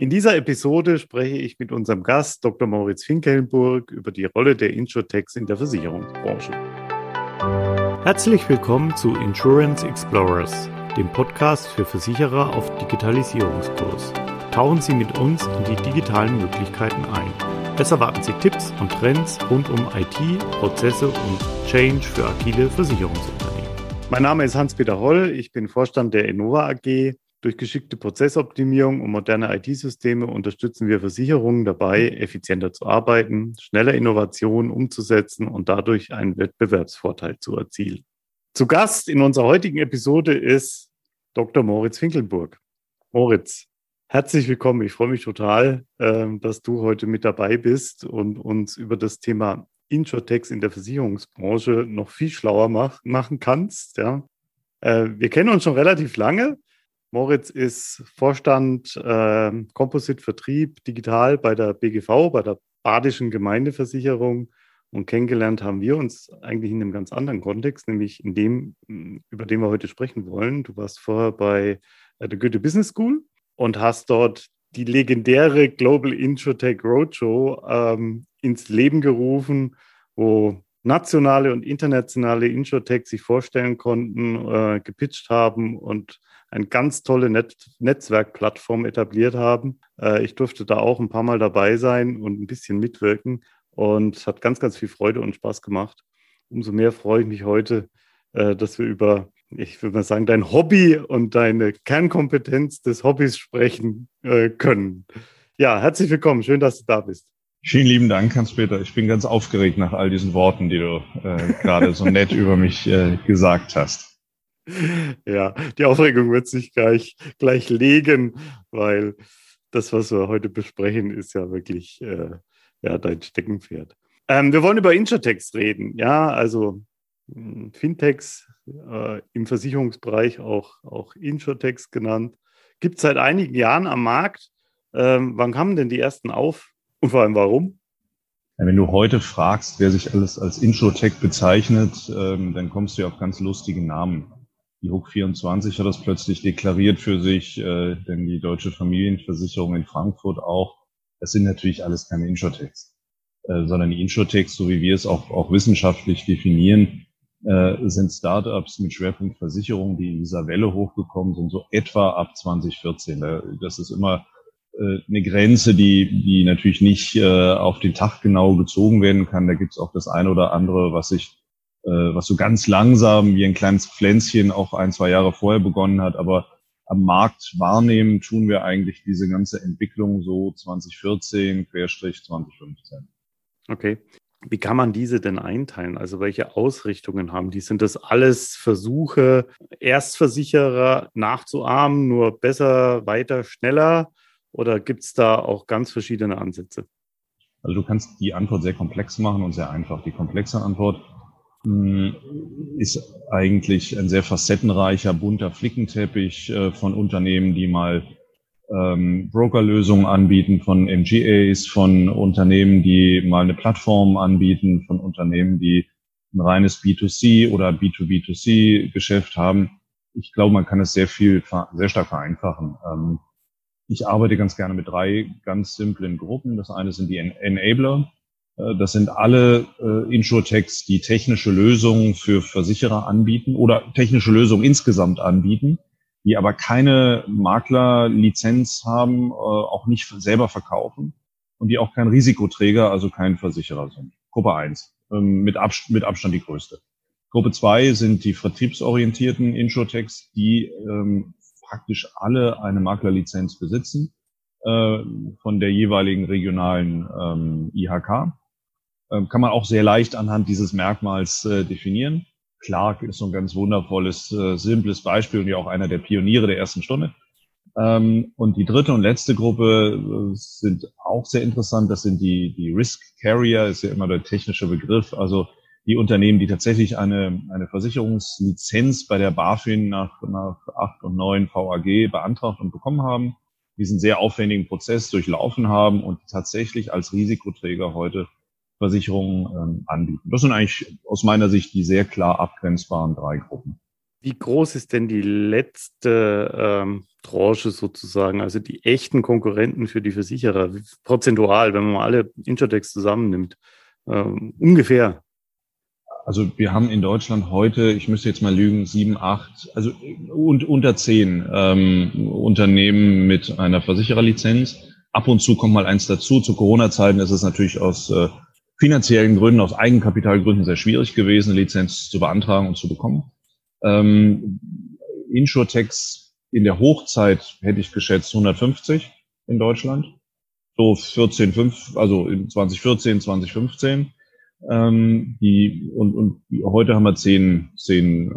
In dieser Episode spreche ich mit unserem Gast Dr. Moritz Finkelnburg über die Rolle der Insurtechs in der Versicherungsbranche. Herzlich willkommen zu Insurance Explorers, dem Podcast für Versicherer auf Digitalisierungskurs. Tauchen Sie mit uns in die digitalen Möglichkeiten ein. Es erwarten Sie Tipps und Trends rund um IT, Prozesse und Change für agile Versicherungsunternehmen. Mein Name ist Hans-Peter Holl, ich bin Vorstand der Innova AG durch geschickte Prozessoptimierung und moderne IT-Systeme unterstützen wir Versicherungen dabei, effizienter zu arbeiten, schneller Innovationen umzusetzen und dadurch einen Wettbewerbsvorteil zu erzielen. Zu Gast in unserer heutigen Episode ist Dr. Moritz Finkelburg. Moritz, herzlich willkommen. Ich freue mich total, ähm, dass du heute mit dabei bist und uns über das Thema Insurtex in der Versicherungsbranche noch viel schlauer machen kannst. Ja. Äh, wir kennen uns schon relativ lange. Moritz ist Vorstand äh, Composite Vertrieb digital bei der BGV, bei der Badischen Gemeindeversicherung. Und kennengelernt haben wir uns eigentlich in einem ganz anderen Kontext, nämlich in dem, über den wir heute sprechen wollen. Du warst vorher bei äh, der Goethe Business School und hast dort die legendäre Global Insurtech Roadshow ähm, ins Leben gerufen, wo nationale und internationale Insurtech sich vorstellen konnten, äh, gepitcht haben und eine ganz tolle Net Netzwerkplattform etabliert haben. Äh, ich durfte da auch ein paar Mal dabei sein und ein bisschen mitwirken und hat ganz, ganz viel Freude und Spaß gemacht. Umso mehr freue ich mich heute, äh, dass wir über, ich würde mal sagen, dein Hobby und deine Kernkompetenz des Hobbys sprechen äh, können. Ja, herzlich willkommen. Schön, dass du da bist. Vielen lieben Dank, Hans-Peter. Ich bin ganz aufgeregt nach all diesen Worten, die du äh, gerade so nett über mich äh, gesagt hast. Ja, die Aufregung wird sich gleich, gleich legen, weil das, was wir heute besprechen, ist ja wirklich äh, ja, dein Steckenpferd. Ähm, wir wollen über Insurtex reden, ja, also hm, Fintechs äh, im Versicherungsbereich auch, auch Insurtex genannt. Gibt es seit einigen Jahren am Markt. Ähm, wann kamen denn die ersten auf und vor allem warum? Wenn du heute fragst, wer sich alles als Insurtech bezeichnet, ähm, dann kommst du ja auf ganz lustige Namen. Die Hook 24 hat das plötzlich deklariert für sich, äh, denn die deutsche Familienversicherung in Frankfurt auch. Das sind natürlich alles keine Insurtechs, äh, sondern die Insurtechs, so wie wir es auch, auch wissenschaftlich definieren, äh, sind Startups mit Schwerpunkt Versicherung, die in dieser Welle hochgekommen sind, so etwa ab 2014. Das ist immer äh, eine Grenze, die, die natürlich nicht äh, auf den Tag genau gezogen werden kann. Da gibt es auch das eine oder andere, was sich was so ganz langsam wie ein kleines Pflänzchen auch ein, zwei Jahre vorher begonnen hat. Aber am Markt wahrnehmen tun wir eigentlich diese ganze Entwicklung so 2014, Querstrich 2015. Okay. Wie kann man diese denn einteilen? Also welche Ausrichtungen haben die? Sind das alles Versuche, Erstversicherer nachzuahmen, nur besser, weiter, schneller? Oder gibt es da auch ganz verschiedene Ansätze? Also du kannst die Antwort sehr komplex machen und sehr einfach. Die komplexe Antwort ist eigentlich ein sehr facettenreicher, bunter Flickenteppich äh, von Unternehmen, die mal ähm, Brokerlösungen anbieten, von MGAs, von Unternehmen, die mal eine Plattform anbieten, von Unternehmen, die ein reines B2C oder B2B2C Geschäft haben. Ich glaube, man kann es sehr viel, sehr stark vereinfachen. Ähm, ich arbeite ganz gerne mit drei ganz simplen Gruppen. Das eine sind die Enabler. Äh, das sind alle äh, Insurtechs, die technische Lösungen für Versicherer anbieten oder technische Lösungen insgesamt anbieten, die aber keine Maklerlizenz haben, äh, auch nicht selber verkaufen und die auch kein Risikoträger, also kein Versicherer sind. Gruppe eins ähm, mit, Abst mit Abstand die größte. Gruppe zwei sind die vertriebsorientierten Insurtechs, die ähm, praktisch alle eine Maklerlizenz besitzen äh, von der jeweiligen regionalen ähm, IHK kann man auch sehr leicht anhand dieses Merkmals äh, definieren. Clark ist so ein ganz wundervolles, äh, simples Beispiel und ja auch einer der Pioniere der ersten Stunde. Ähm, und die dritte und letzte Gruppe äh, sind auch sehr interessant. Das sind die, die Risk Carrier, ist ja immer der technische Begriff. Also die Unternehmen, die tatsächlich eine, eine Versicherungslizenz bei der BaFin nach, nach 8 und 9 VAG beantragt und bekommen haben, diesen sehr aufwendigen Prozess durchlaufen haben und tatsächlich als Risikoträger heute Versicherungen ähm, anbieten. Das sind eigentlich aus meiner Sicht die sehr klar abgrenzbaren drei Gruppen. Wie groß ist denn die letzte ähm, Tranche sozusagen, also die echten Konkurrenten für die Versicherer, prozentual, wenn man mal alle Insurtechs zusammennimmt? Ähm, ungefähr. Also wir haben in Deutschland heute, ich müsste jetzt mal lügen, sieben, acht, also und unter zehn ähm, Unternehmen mit einer Versichererlizenz. Ab und zu kommt mal eins dazu. Zu Corona-Zeiten ist es natürlich aus äh, finanziellen Gründen, aus Eigenkapitalgründen sehr schwierig gewesen, eine Lizenz zu beantragen und zu bekommen. Ähm, Insurtechs in der Hochzeit hätte ich geschätzt 150 in Deutschland. So 14, 5, also in 2014, 2015. Ähm, die, und, und heute haben wir zehn, zehn äh,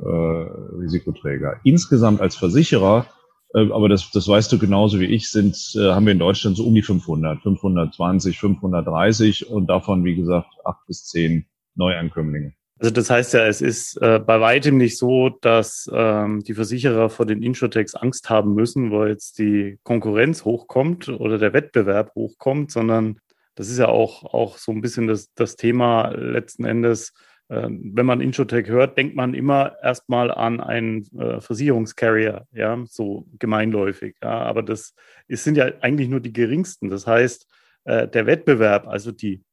Risikoträger. Insgesamt als Versicherer, aber das, das weißt du genauso wie ich, sind, äh, haben wir in Deutschland so um die 500, 520, 530 und davon, wie gesagt, acht bis zehn Neuankömmlinge. Also das heißt ja, es ist äh, bei weitem nicht so, dass ähm, die Versicherer vor den Insurtechs Angst haben müssen, weil jetzt die Konkurrenz hochkommt oder der Wettbewerb hochkommt, sondern das ist ja auch, auch so ein bisschen das, das Thema letzten Endes. Äh, wenn man Insurtech hört, denkt man immer erstmal an einen äh, Versicherungscarrier, ja, so gemeinläufig. Ja, aber das ist, sind ja eigentlich nur die geringsten. Das heißt, äh, der Wettbewerb, also die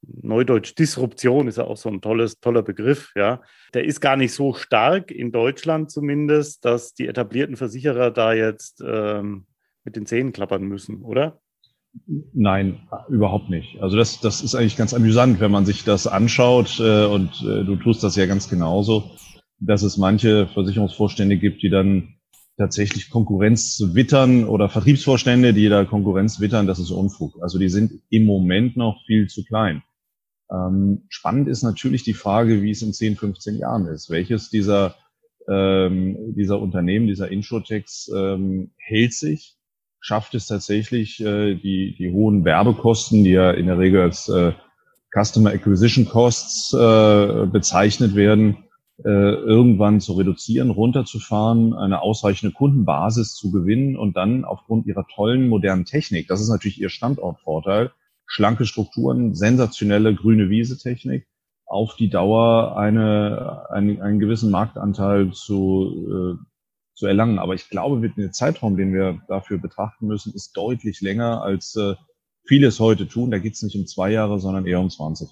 Neudeutsch Disruption ist ja auch so ein tolles, toller Begriff, ja. Der ist gar nicht so stark in Deutschland zumindest, dass die etablierten Versicherer da jetzt ähm, mit den Zähnen klappern müssen, oder? Nein, überhaupt nicht. Also das, das ist eigentlich ganz amüsant, wenn man sich das anschaut äh, und äh, du tust das ja ganz genauso, dass es manche Versicherungsvorstände gibt, die dann tatsächlich Konkurrenz wittern oder Vertriebsvorstände, die da Konkurrenz wittern, das ist Unfug. Also die sind im Moment noch viel zu klein. Ähm, spannend ist natürlich die Frage, wie es in 10, 15 Jahren ist. Welches dieser, ähm, dieser Unternehmen, dieser Insurtechs ähm, hält sich? Schafft es tatsächlich, äh, die, die hohen Werbekosten, die ja in der Regel als äh, Customer Acquisition Costs äh, bezeichnet werden, äh, irgendwann zu reduzieren, runterzufahren, eine ausreichende Kundenbasis zu gewinnen und dann aufgrund ihrer tollen modernen Technik, das ist natürlich ihr Standortvorteil, schlanke Strukturen, sensationelle grüne Wiese-Technik, auf die Dauer eine, einen, einen gewissen Marktanteil zu, äh, zu erlangen. Aber ich glaube, dem Zeitraum, den wir dafür betrachten müssen, ist deutlich länger, als äh, vieles heute tun. Da geht es nicht um zwei Jahre, sondern eher um 20.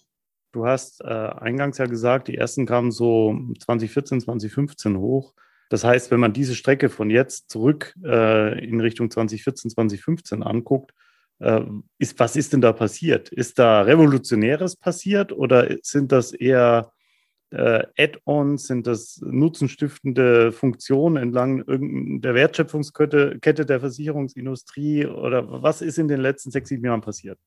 Du hast äh, eingangs ja gesagt, die ersten kamen so 2014, 2015 hoch. Das heißt, wenn man diese Strecke von jetzt zurück äh, in Richtung 2014, 2015 anguckt, äh, ist, was ist denn da passiert? Ist da Revolutionäres passiert oder sind das eher äh, Add-ons, sind das nutzenstiftende Funktionen entlang der Wertschöpfungskette Kette der Versicherungsindustrie oder was ist in den letzten sechs, sieben Jahren passiert?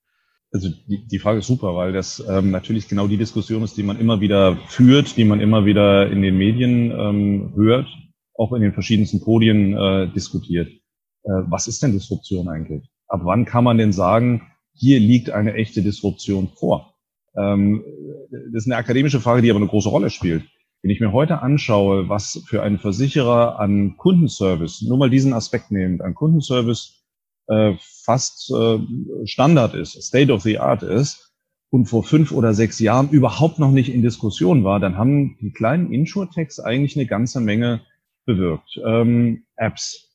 Also die, die Frage ist super, weil das ähm, natürlich genau die Diskussion ist, die man immer wieder führt, die man immer wieder in den Medien ähm, hört, auch in den verschiedensten Podien äh, diskutiert. Äh, was ist denn Disruption eigentlich? ab wann kann man denn sagen, hier liegt eine echte Disruption vor? Ähm, das ist eine akademische Frage, die aber eine große Rolle spielt. Wenn ich mir heute anschaue, was für einen Versicherer an Kundenservice, nur mal diesen Aspekt nehmend, an Kundenservice äh, fast äh, Standard ist, State of the Art ist, und vor fünf oder sechs Jahren überhaupt noch nicht in Diskussion war, dann haben die kleinen Insurtechs eigentlich eine ganze Menge bewirkt. Ähm, Apps,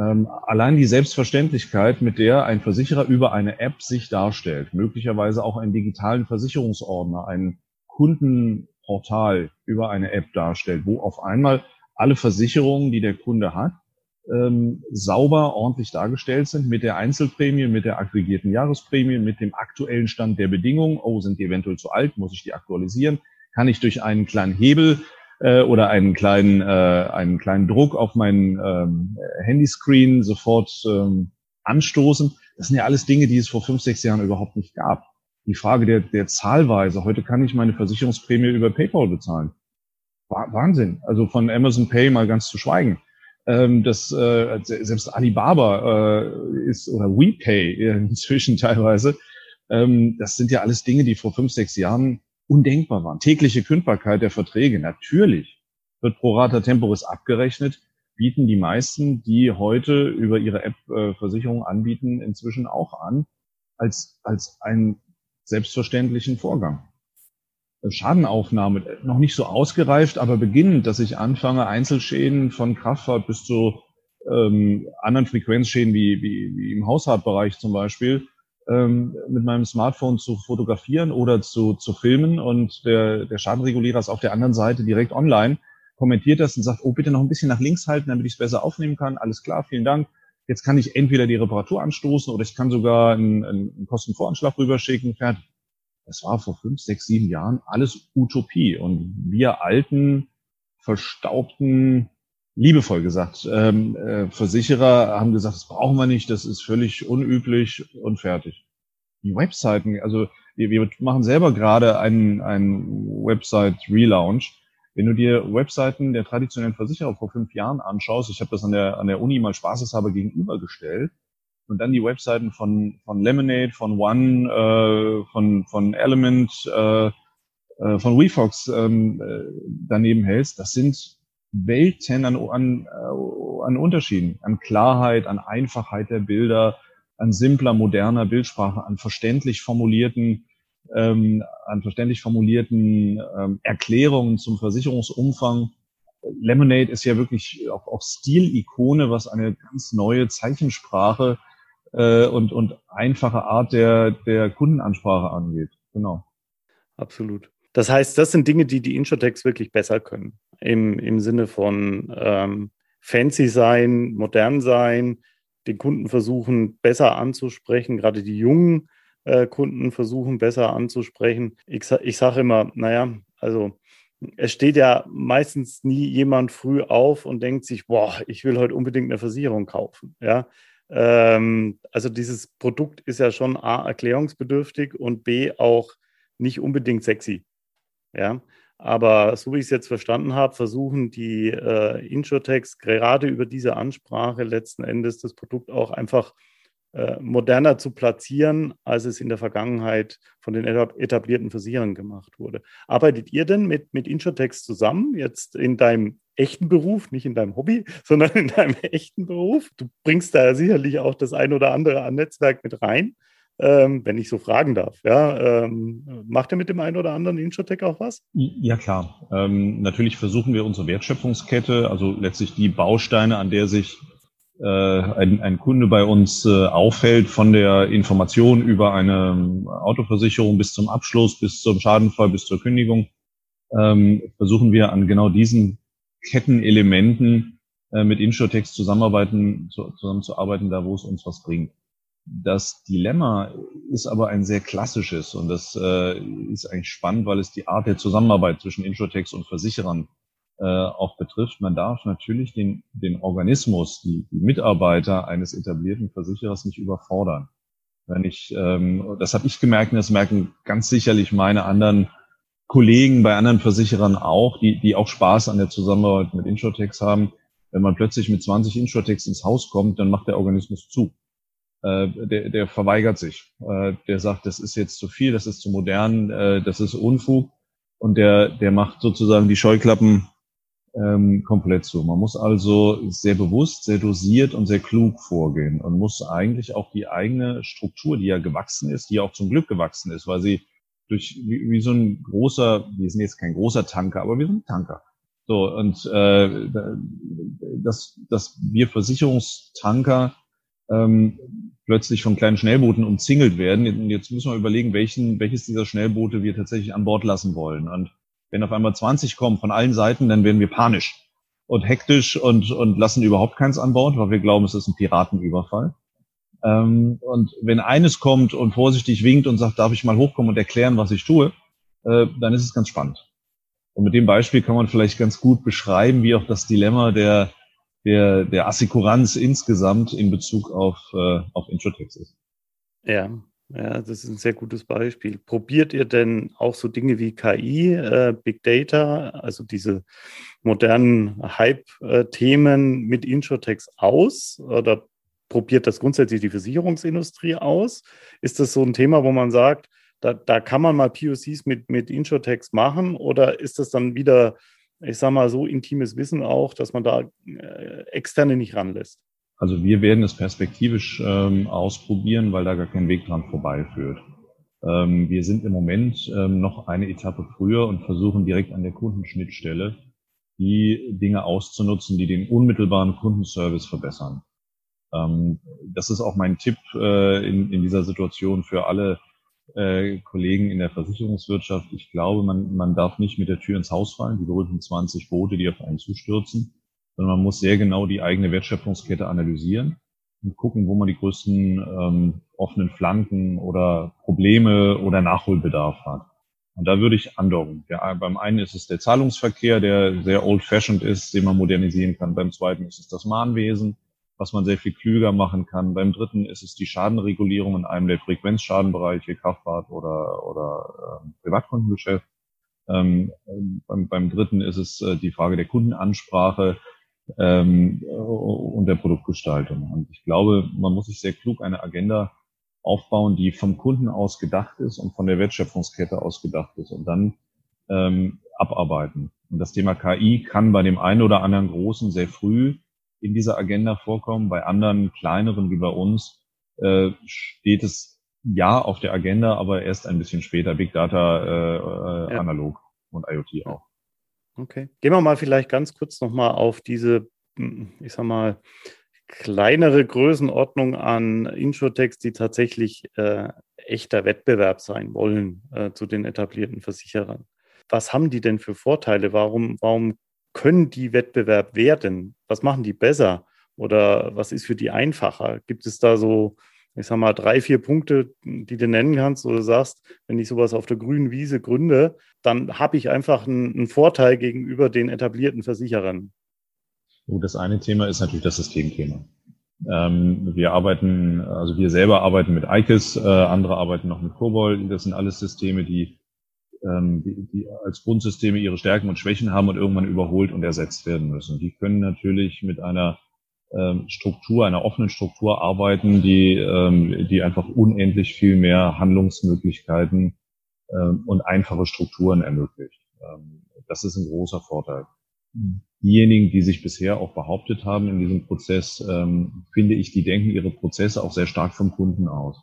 ähm, allein die Selbstverständlichkeit, mit der ein Versicherer über eine App sich darstellt, möglicherweise auch einen digitalen Versicherungsordner, ein Kundenportal über eine App darstellt, wo auf einmal alle Versicherungen, die der Kunde hat, ähm, sauber, ordentlich dargestellt sind mit der Einzelprämie, mit der aggregierten Jahresprämie, mit dem aktuellen Stand der Bedingungen. Oh, sind die eventuell zu alt? Muss ich die aktualisieren? Kann ich durch einen kleinen Hebel äh, oder einen kleinen, äh, einen kleinen Druck auf meinen ähm, Handyscreen sofort ähm, anstoßen. Das sind ja alles Dinge, die es vor fünf, sechs Jahren überhaupt nicht gab. Die Frage der, der Zahlweise. Heute kann ich meine Versicherungsprämie über PayPal bezahlen. Wahnsinn. Also von Amazon Pay mal ganz zu schweigen. Ähm, das, äh, selbst Alibaba äh, ist oder WePay inzwischen teilweise. Ähm, das sind ja alles Dinge, die vor fünf, sechs Jahren undenkbar waren. Tägliche Kündbarkeit der Verträge, natürlich wird pro rata temporis abgerechnet, bieten die meisten, die heute über ihre App äh, Versicherungen anbieten, inzwischen auch an, als, als einen selbstverständlichen Vorgang. Schadenaufnahme noch nicht so ausgereift, aber beginnend, dass ich anfange, Einzelschäden von Kraftfahrt bis zu ähm, anderen Frequenzschäden wie, wie, wie im Haushaltbereich zum Beispiel ähm, mit meinem Smartphone zu fotografieren oder zu, zu filmen und der, der Schadenregulierer ist auf der anderen Seite direkt online, kommentiert das und sagt, oh, bitte noch ein bisschen nach links halten, damit ich es besser aufnehmen kann. Alles klar, vielen Dank. Jetzt kann ich entweder die Reparatur anstoßen oder ich kann sogar einen, einen Kostenvoranschlag rüberschicken. Fertig. Das war vor fünf, sechs, sieben Jahren alles Utopie. Und wir alten, verstaubten, liebevoll gesagt, ähm, äh, Versicherer haben gesagt, das brauchen wir nicht, das ist völlig unüblich und fertig. Die Webseiten, also wir, wir machen selber gerade einen, einen Website-Relaunch. Wenn du dir Webseiten der traditionellen Versicherer vor fünf Jahren anschaust, ich habe das an der, an der Uni mal spaßeshalber gegenübergestellt, und dann die Webseiten von, von Lemonade, von One, äh, von, von Element, äh, äh, von WeFox ähm, äh, daneben hältst, das sind Welten an, an, äh, an Unterschieden, an Klarheit, an Einfachheit der Bilder, an simpler, moderner Bildsprache, an verständlich formulierten, ähm, an verständlich formulierten ähm, Erklärungen zum Versicherungsumfang. Lemonade ist ja wirklich auch, auch Stilikone, was eine ganz neue Zeichensprache äh, und, und einfache Art der, der Kundenansprache angeht. Genau. Absolut. Das heißt, das sind Dinge, die die Insurtechs wirklich besser können. Im, im Sinne von ähm, fancy sein, modern sein, den Kunden versuchen besser anzusprechen, gerade die jungen äh, Kunden versuchen besser anzusprechen. Ich, ich sage immer, naja, also es steht ja meistens nie jemand früh auf und denkt sich, boah, ich will heute unbedingt eine Versicherung kaufen. Ja, ähm, also dieses Produkt ist ja schon A, erklärungsbedürftig und B, auch nicht unbedingt sexy. Ja, aber so wie ich es jetzt verstanden habe, versuchen die äh, Insurtechs gerade über diese Ansprache letzten Endes das Produkt auch einfach äh, moderner zu platzieren, als es in der Vergangenheit von den etablierten Versicherern gemacht wurde. Arbeitet ihr denn mit, mit Insurtechs zusammen, jetzt in deinem echten Beruf, nicht in deinem Hobby, sondern in deinem echten Beruf? Du bringst da sicherlich auch das ein oder andere an Netzwerk mit rein. Ähm, wenn ich so fragen darf. Ja, ähm, macht ihr mit dem einen oder anderen Insurtech auch was? Ja, klar. Ähm, natürlich versuchen wir unsere Wertschöpfungskette, also letztlich die Bausteine, an der sich äh, ein, ein Kunde bei uns äh, auffällt, von der Information über eine ähm, Autoversicherung bis zum Abschluss, bis zum Schadenfall, bis zur Kündigung, ähm, versuchen wir an genau diesen Kettenelementen äh, mit Insurtext zusammenarbeiten, zu, zusammenzuarbeiten, da wo es uns was bringt. Das Dilemma ist aber ein sehr klassisches und das äh, ist eigentlich spannend, weil es die Art der Zusammenarbeit zwischen Insurtext und Versicherern äh, auch betrifft. Man darf natürlich den, den Organismus, die, die Mitarbeiter eines etablierten Versicherers nicht überfordern. Wenn ich, ähm, das habe ich gemerkt und das merken ganz sicherlich meine anderen Kollegen bei anderen Versicherern auch, die, die auch Spaß an der Zusammenarbeit mit Insurtex haben. Wenn man plötzlich mit 20 Insurtex ins Haus kommt, dann macht der Organismus zu. Äh, der, der verweigert sich. Äh, der sagt, das ist jetzt zu viel, das ist zu modern, äh, das ist Unfug. Und der, der macht sozusagen die Scheuklappen ähm, komplett zu. Man muss also sehr bewusst, sehr dosiert und sehr klug vorgehen und muss eigentlich auch die eigene Struktur, die ja gewachsen ist, die ja auch zum Glück gewachsen ist, weil sie durch wie, wie so ein großer, wir sind jetzt kein großer Tanker, aber wir sind ein Tanker. So und äh, dass, dass wir Versicherungstanker ähm, plötzlich von kleinen Schnellbooten umzingelt werden. Jetzt müssen wir überlegen, welchen, welches dieser Schnellboote wir tatsächlich an Bord lassen wollen. Und wenn auf einmal 20 kommen von allen Seiten, dann werden wir panisch und hektisch und, und lassen überhaupt keins an Bord, weil wir glauben, es ist ein Piratenüberfall. Ähm, und wenn eines kommt und vorsichtig winkt und sagt, darf ich mal hochkommen und erklären, was ich tue, äh, dann ist es ganz spannend. Und mit dem Beispiel kann man vielleicht ganz gut beschreiben, wie auch das Dilemma der, der, der Assekuranz insgesamt in Bezug auf, äh, auf Introtex ist. Ja, ja, das ist ein sehr gutes Beispiel. Probiert ihr denn auch so Dinge wie KI, äh, Big Data, also diese modernen Hype-Themen mit Insurtex aus? Oder probiert das grundsätzlich die Versicherungsindustrie aus? Ist das so ein Thema, wo man sagt, da, da kann man mal POCs mit, mit Insurtex machen? Oder ist das dann wieder, ich sag mal, so intimes Wissen auch, dass man da äh, Externe nicht ranlässt? Also wir werden es perspektivisch ähm, ausprobieren, weil da gar kein Weg dran vorbeiführt. Ähm, wir sind im Moment ähm, noch eine Etappe früher und versuchen direkt an der Kundenschnittstelle die Dinge auszunutzen, die den unmittelbaren Kundenservice verbessern. Ähm, das ist auch mein Tipp äh, in, in dieser Situation für alle äh, Kollegen in der Versicherungswirtschaft. Ich glaube, man, man darf nicht mit der Tür ins Haus fallen, die berühmten 20 Boote, die auf einen zustürzen, sondern man muss sehr genau die eigene Wertschöpfungskette analysieren und gucken, wo man die größten ähm, offenen Flanken oder Probleme oder Nachholbedarf hat. Und da würde ich andocken. Ja, beim einen ist es der Zahlungsverkehr, der sehr old-fashioned ist, den man modernisieren kann. Beim zweiten ist es das Mahnwesen, was man sehr viel klüger machen kann. Beim dritten ist es die Schadenregulierung in einem der Frequenzschadenbereiche, Kraftfahrt oder, oder äh, Privatkundengeschäft. Ähm, beim, beim dritten ist es äh, die Frage der Kundenansprache ähm, und der Produktgestaltung. Und ich glaube, man muss sich sehr klug eine Agenda aufbauen, die vom Kunden aus gedacht ist und von der Wertschöpfungskette aus gedacht ist und dann ähm, abarbeiten. Und das Thema KI kann bei dem einen oder anderen Großen sehr früh in dieser Agenda vorkommen, bei anderen kleineren wie bei uns äh, steht es ja auf der Agenda, aber erst ein bisschen später, Big Data äh, äh ja. analog und IoT auch. Okay. Gehen wir mal vielleicht ganz kurz nochmal auf diese, hm, ich sag mal, kleinere Größenordnung an Insurtechs, die tatsächlich äh, echter Wettbewerb sein wollen äh, zu den etablierten Versicherern. Was haben die denn für Vorteile? Warum, warum können die Wettbewerb werden? Was machen die besser? Oder was ist für die einfacher? Gibt es da so ich sag mal, drei, vier Punkte, die du nennen kannst, oder sagst, wenn ich sowas auf der grünen Wiese gründe, dann habe ich einfach einen, einen, Vorteil gegenüber den etablierten Versicherern. Das eine Thema ist natürlich das Systemthema. Ähm, wir arbeiten, also wir selber arbeiten mit ICES, äh, andere arbeiten noch mit COBOL. Das sind alles Systeme, die, ähm, die, die als Grundsysteme ihre Stärken und Schwächen haben und irgendwann überholt und ersetzt werden müssen. Die können natürlich mit einer ähm, Struktur, einer offenen Struktur arbeiten, die, ähm, die einfach unendlich viel mehr Handlungsmöglichkeiten ähm, und einfache Strukturen ermöglicht. das ist ein großer Vorteil. Diejenigen, die sich bisher auch behauptet haben in diesem Prozess, finde ich, die denken ihre Prozesse auch sehr stark vom Kunden aus,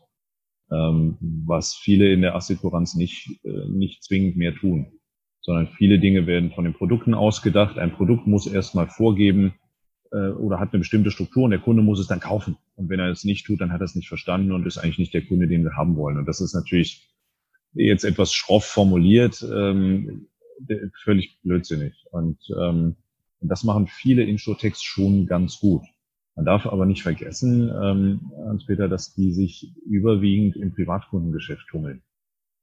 was viele in der Assekuranz nicht, äh, nicht zwingend mehr tun, sondern viele Dinge werden von den Produkten ausgedacht. Ein Produkt muss erstmal vorgeben, äh, oder hat eine bestimmte Struktur und der Kunde muss es dann kaufen. Und wenn er es nicht tut, dann hat er es nicht verstanden und ist eigentlich nicht der Kunde, den wir haben wollen. Und das ist natürlich jetzt etwas schroff formuliert, ähm, völlig blödsinnig. Und, ähm, und das machen viele Insurtechs schon ganz gut. Man darf aber nicht vergessen, ähm, Hans-Peter, dass die sich überwiegend im Privatkundengeschäft tummeln.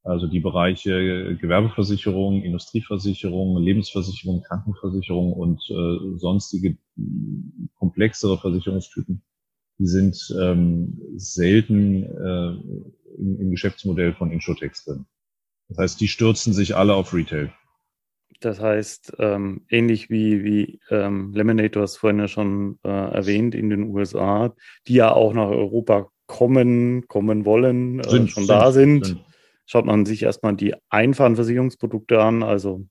Also die Bereiche Gewerbeversicherung, Industrieversicherung, Lebensversicherung, Krankenversicherung und äh, sonstige komplexere Versicherungstypen, die sind ähm, selten äh, im, Geschäftsmodell von Insurtechs drin. Das heißt, die stürzen sich alle auf Retail. Das heißt, ähm, ähnlich wie, wie ähm, Lemonade, du hast vorhin ja schon äh, erwähnt, in den USA, die ja auch nach Europa kommen, kommen wollen, äh, sind, schon sind, da sind. sind schaut man sich erstmal die einfachen Versicherungsprodukte an, also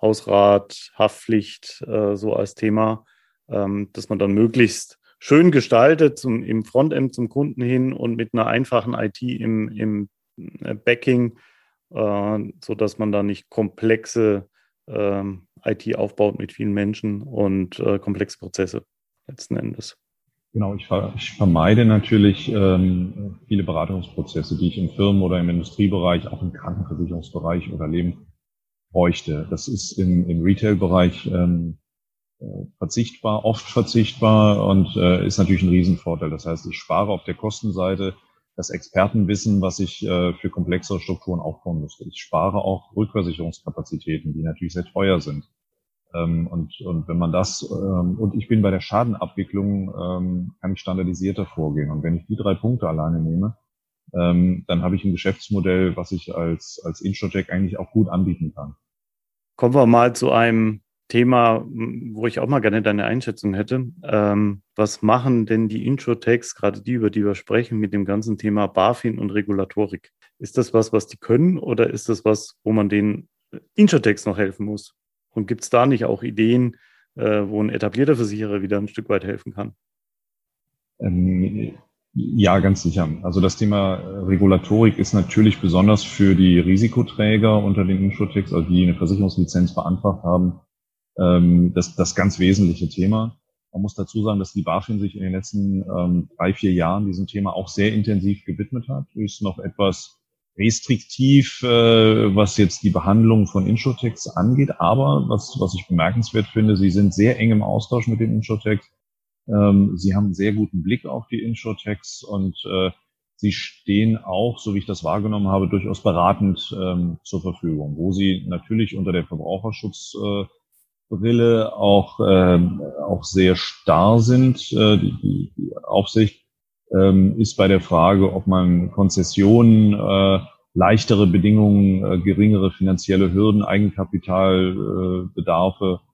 Hausrat, Haftpflicht, äh, so als Thema, ähm, dass man dann möglichst schön gestaltet zum, im Frontend zum Kunden hin und mit einer einfachen IT im, im äh, Backing, äh, so dass man da nicht komplexe äh, IT aufbaut mit vielen Menschen und äh, komplexe Prozesse letzten Endes. Genau, ich, ver ich vermeide natürlich ähm, viele Beratungsprozesse, die ich im Firmen- oder im Industriebereich, auch im Krankenversicherungsbereich oder Leben bräuchte. Das ist im, im Retail-Bereich ähm, äh, verzichtbar, oft verzichtbar und äh, ist natürlich ein Riesenvorteil. Das heißt, ich spare auf der Kostenseite das Expertenwissen, was ich äh, für komplexere Strukturen aufbauen müsste. Ich spare auch Rückversicherungskapazitäten, die natürlich sehr teuer sind. Ähm, und, und wenn man das, ähm, und ich bin bei der Schadenabwicklung, ähm, kann ich standardisierter vorgehen. Und wenn ich die drei Punkte alleine nehme, ähm, dann habe ich ein Geschäftsmodell, was ich als, als Insurtech eigentlich auch gut anbieten kann. Kommen wir mal zu einem Thema, wo ich auch mal gerne deine Einschätzung hätte. Ähm, was machen denn die Insurtechs, gerade die, über die wir sprechen, mit dem ganzen Thema BaFin und Regulatorik? Ist das was, was die können oder ist das was, wo man den Insurtechs noch helfen muss? Und gibt es da nicht auch Ideen, äh, wo ein etablierter Versicherer wieder ein Stück weit helfen kann? Ähm, Ja, ganz sicher. Also das Thema Regulatorik ist natürlich besonders für die Risikoträger unter den Insurtechs, also die eine Versicherungslizenz beantragt haben, ähm, das, das ganz wesentliche Thema. Man muss dazu sagen, dass die BaFin sich in den letzten ähm, drei, vier Jahren diesem Thema auch sehr intensiv gewidmet hat. Ist noch etwas restriktiv, äh, was jetzt die Behandlung von Insurtechs angeht. Aber was, was ich bemerkenswert finde, sie sind sehr eng im Austausch mit den Insurtechs. Ähm, sie haben einen sehr guten Blick auf die Insurtechs und äh, sie stehen auch, so wie ich das wahrgenommen habe, durchaus beratend ähm, zur Verfügung, wo sie natürlich unter der Verbraucherschutzbrille äh, auch, äh, auch sehr starr sind. Äh, die, die, die Aufsicht ähm, ist bei der Frage, ob man Konzessionen, äh, leichtere Bedingungen, äh, geringere finanzielle Hürden, Eigenkapitalbedarfe äh,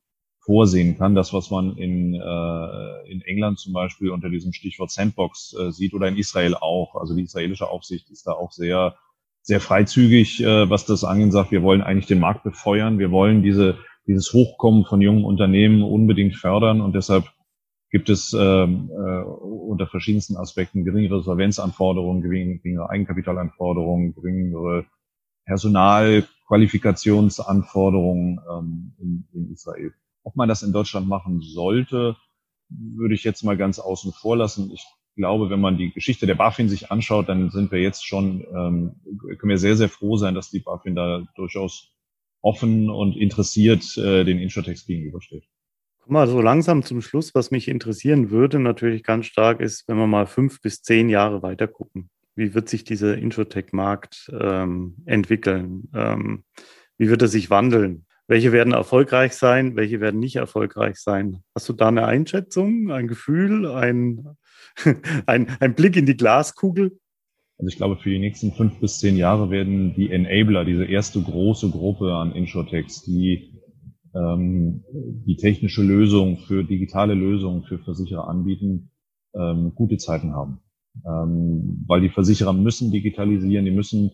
vorsehen kann. Das, was man in, äh, in England zum Beispiel unter diesem Stichwort Sandbox äh, sieht oder in Israel auch. Also die israelische Aufsicht ist da auch sehr, sehr freizügig, äh, was das angeht, sagt, wir wollen eigentlich den Markt befeuern, wir wollen diese, dieses Hochkommen von jungen Unternehmen unbedingt fördern und deshalb gibt es ähm, äh, unter verschiedensten Aspekten geringere Solvenzanforderungen, geringere Eigenkapitalanforderungen, geringere Personalqualifikationsanforderungen ähm, in, in Israel. Ob man das in Deutschland machen sollte, würde ich jetzt mal ganz außen vor lassen. Ich glaube, wenn man die Geschichte der BaFin sich anschaut, dann sind wir jetzt schon, ähm, können wir sehr, sehr froh sein, dass die BaFin da durchaus offen und interessiert äh, den Insurtext gegenübersteht. Komm mal so langsam zum Schluss. Was mich interessieren würde, natürlich ganz stark ist, wenn wir mal fünf bis zehn Jahre weiter gucken. Wie wird sich dieser Insurtech-Markt ähm, entwickeln? Ähm, wie wird er sich wandeln? Welche werden erfolgreich sein, welche werden nicht erfolgreich sein? Hast du da eine Einschätzung, ein Gefühl, ein, ein, ein Blick in die Glaskugel? Also ich glaube, für die nächsten fünf bis zehn Jahre werden die Enabler, diese erste große Gruppe an Insurtechs, die ähm, die technische Lösung für digitale Lösungen für Versicherer anbieten, ähm, gute Zeiten haben. Ähm, weil die Versicherer müssen digitalisieren, die müssen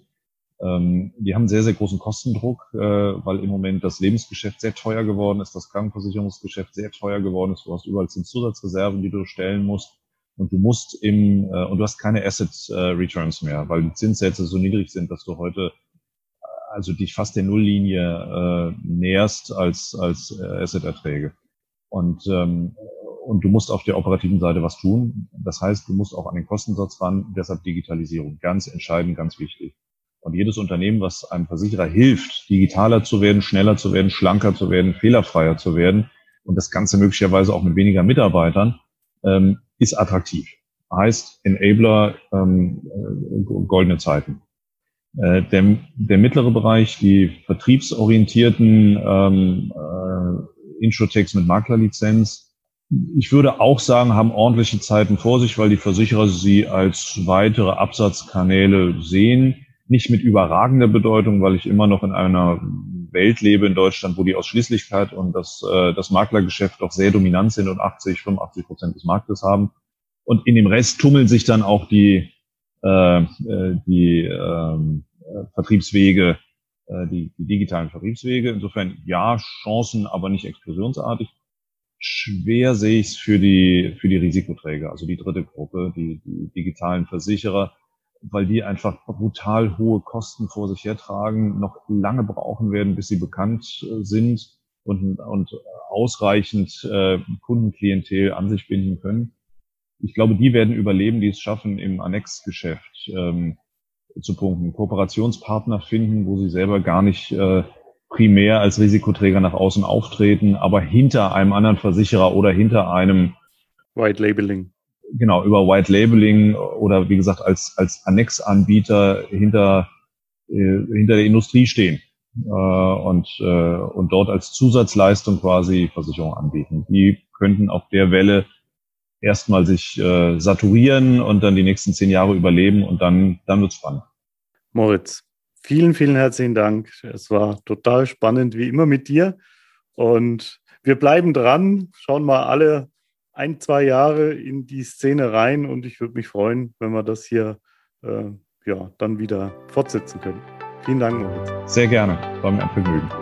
ähm, die haben sehr, sehr großen Kostendruck, äh, weil im Moment das Lebensgeschäft sehr teuer geworden ist, das Krankenversicherungsgeschäft sehr teuer geworden ist. Du hast überall Zusatzreserven, die du stellen musst. Und du musst im, äh, und du hast keine Asset äh, Returns mehr, weil die Zinssätze so niedrig sind, dass du heute äh, also dich fast der Nulllinie äh, näherst als, als äh, Asset-Erträge. Und, ähm, und du musst auf der operativen Seite was tun. Das heißt, du musst auch an den Kostensatz ran, deshalb Digitalisierung. Ganz entscheidend, ganz wichtig. Und jedes Unternehmen, was einem Versicherer hilft, digitaler zu werden, schneller zu werden, schlanker zu werden, fehlerfreier zu werden und das Ganze möglicherweise auch mit weniger Mitarbeitern, ähm, ist attraktiv. Heißt Enabler ähm, äh, goldene Zeiten. Äh, der, der mittlere Bereich, die vertriebsorientierten ähm, äh, Insurtechs mit Maklerlizenz, ich würde auch sagen, haben ordentliche Zeiten vor sich, weil die Versicherer sie als weitere Absatzkanäle sehen nicht mit überragender Bedeutung, weil ich immer noch in einer Welt lebe in Deutschland, wo die Ausschließlichkeit und das, äh, das Maklergeschäft doch sehr dominant sind und 80, 85 Prozent des Marktes haben. Und in dem Rest tummeln sich dann auch die, äh, äh die äh, Vertriebswege, äh, die, die digitalen Vertriebswege. Insofern ja, Chancen, aber nicht explosionsartig. Schwer sehe ich es für die, für die Risikoträger, also die dritte Gruppe, die, die digitalen Versicherer weil die einfach brutal hohe Kosten vor sich hertragen, noch lange brauchen werden, bis sie bekannt äh, sind und, und ausreichend äh, Kundenklientel an sich binden können. Ich glaube, die werden überleben, die es schaffen, im Annexgeschäft ähm, zu punkten. Kooperationspartner finden, wo sie selber gar nicht äh, primär als Risikoträger nach außen auftreten, aber hinter einem anderen Versicherer oder hinter einem White Labeling genau, über White Labeling oder wie gesagt als, als Annexanbieter hinter, äh, hinter der Industrie stehen äh, und, äh, und dort als Zusatzleistung quasi Versicherung anbieten. Die könnten auf der Welle erstmal sich äh, saturieren und dann die nächsten zehn Jahre überleben und dann, dann wird's spannend. Moritz, vielen, vielen herzlichen Dank. Es war total spannend, wie immer mit dir. Und wir bleiben dran, schauen mal alle ein, zwei Jahre in die Szene rein und ich würde mich freuen, wenn wir das hier äh, ja, dann wieder fortsetzen können. Vielen Dank, Moritz. Sehr gerne, war mir ein Vergnügen.